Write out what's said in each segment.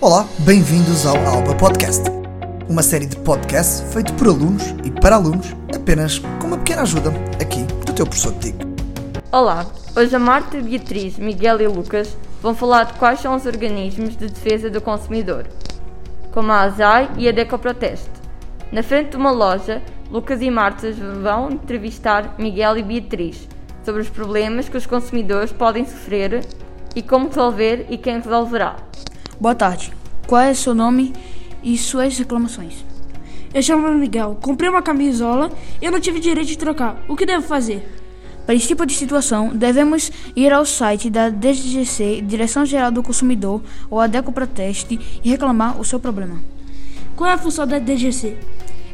Olá, bem-vindos ao Alba Podcast, uma série de podcasts feito por alunos e para alunos, apenas com uma pequena ajuda aqui do teu professor de TIC. Olá, hoje a Marta, Beatriz, Miguel e Lucas vão falar de quais são os organismos de defesa do consumidor, como a ASAI e a Decoproteste. Na frente de uma loja, Lucas e Marta vão entrevistar Miguel e Beatriz sobre os problemas que os consumidores podem sofrer e como resolver e quem resolverá. Boa tarde. Qual é seu nome e suas reclamações? Eu chamo-me Miguel. Comprei uma camisola e eu não tive direito de trocar. O que devo fazer? Para esse tipo de situação, devemos ir ao site da DGC, Direção Geral do Consumidor, ou a Deco Proteste e reclamar o seu problema. Qual é a função da DGC?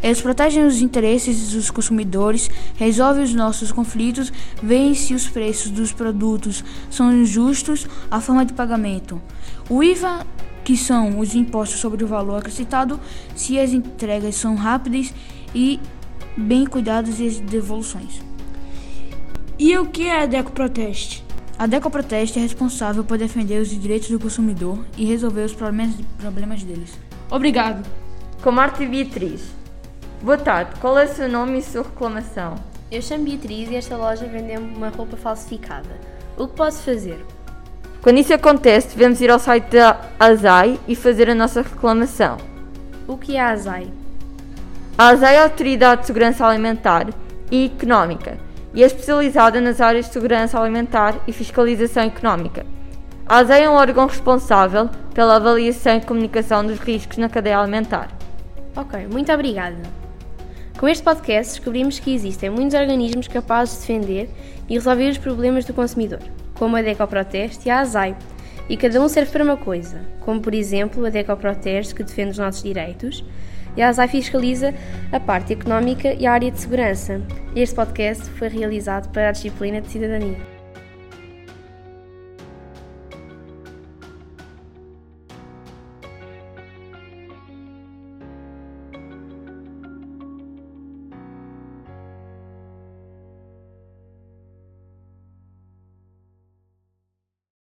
Eles protegem os interesses dos consumidores, resolvem os nossos conflitos, veem se os preços dos produtos são justos, a forma de pagamento. O IVA, que são os impostos sobre o valor acrescentado, se as entregas são rápidas e bem cuidadas e as devoluções. E o que é a Deco Proteste? A Deco Proteste é responsável por defender os direitos do consumidor e resolver os problemas, problemas deles. Obrigado. Com Marta e Beatriz. Boa tarde, qual é o seu nome e sua reclamação? Eu chamo Beatriz e esta loja vende-me uma roupa falsificada. O que posso fazer? Quando isso acontece, devemos ir ao site da ASAI e fazer a nossa reclamação. O que é a ASAI? A ASAI é a Autoridade de Segurança Alimentar e Económica e é especializada nas áreas de segurança alimentar e fiscalização económica. A ASAI é um órgão responsável pela avaliação e comunicação dos riscos na cadeia alimentar. Ok, muito obrigada. Com este podcast descobrimos que existem muitos organismos capazes de defender e resolver os problemas do consumidor, como a Decoproteste e a ASAI, e cada um serve para uma coisa, como por exemplo a Decoproteste que defende os nossos direitos e a ASAI fiscaliza a parte económica e a área de segurança. Este podcast foi realizado para a disciplina de cidadania.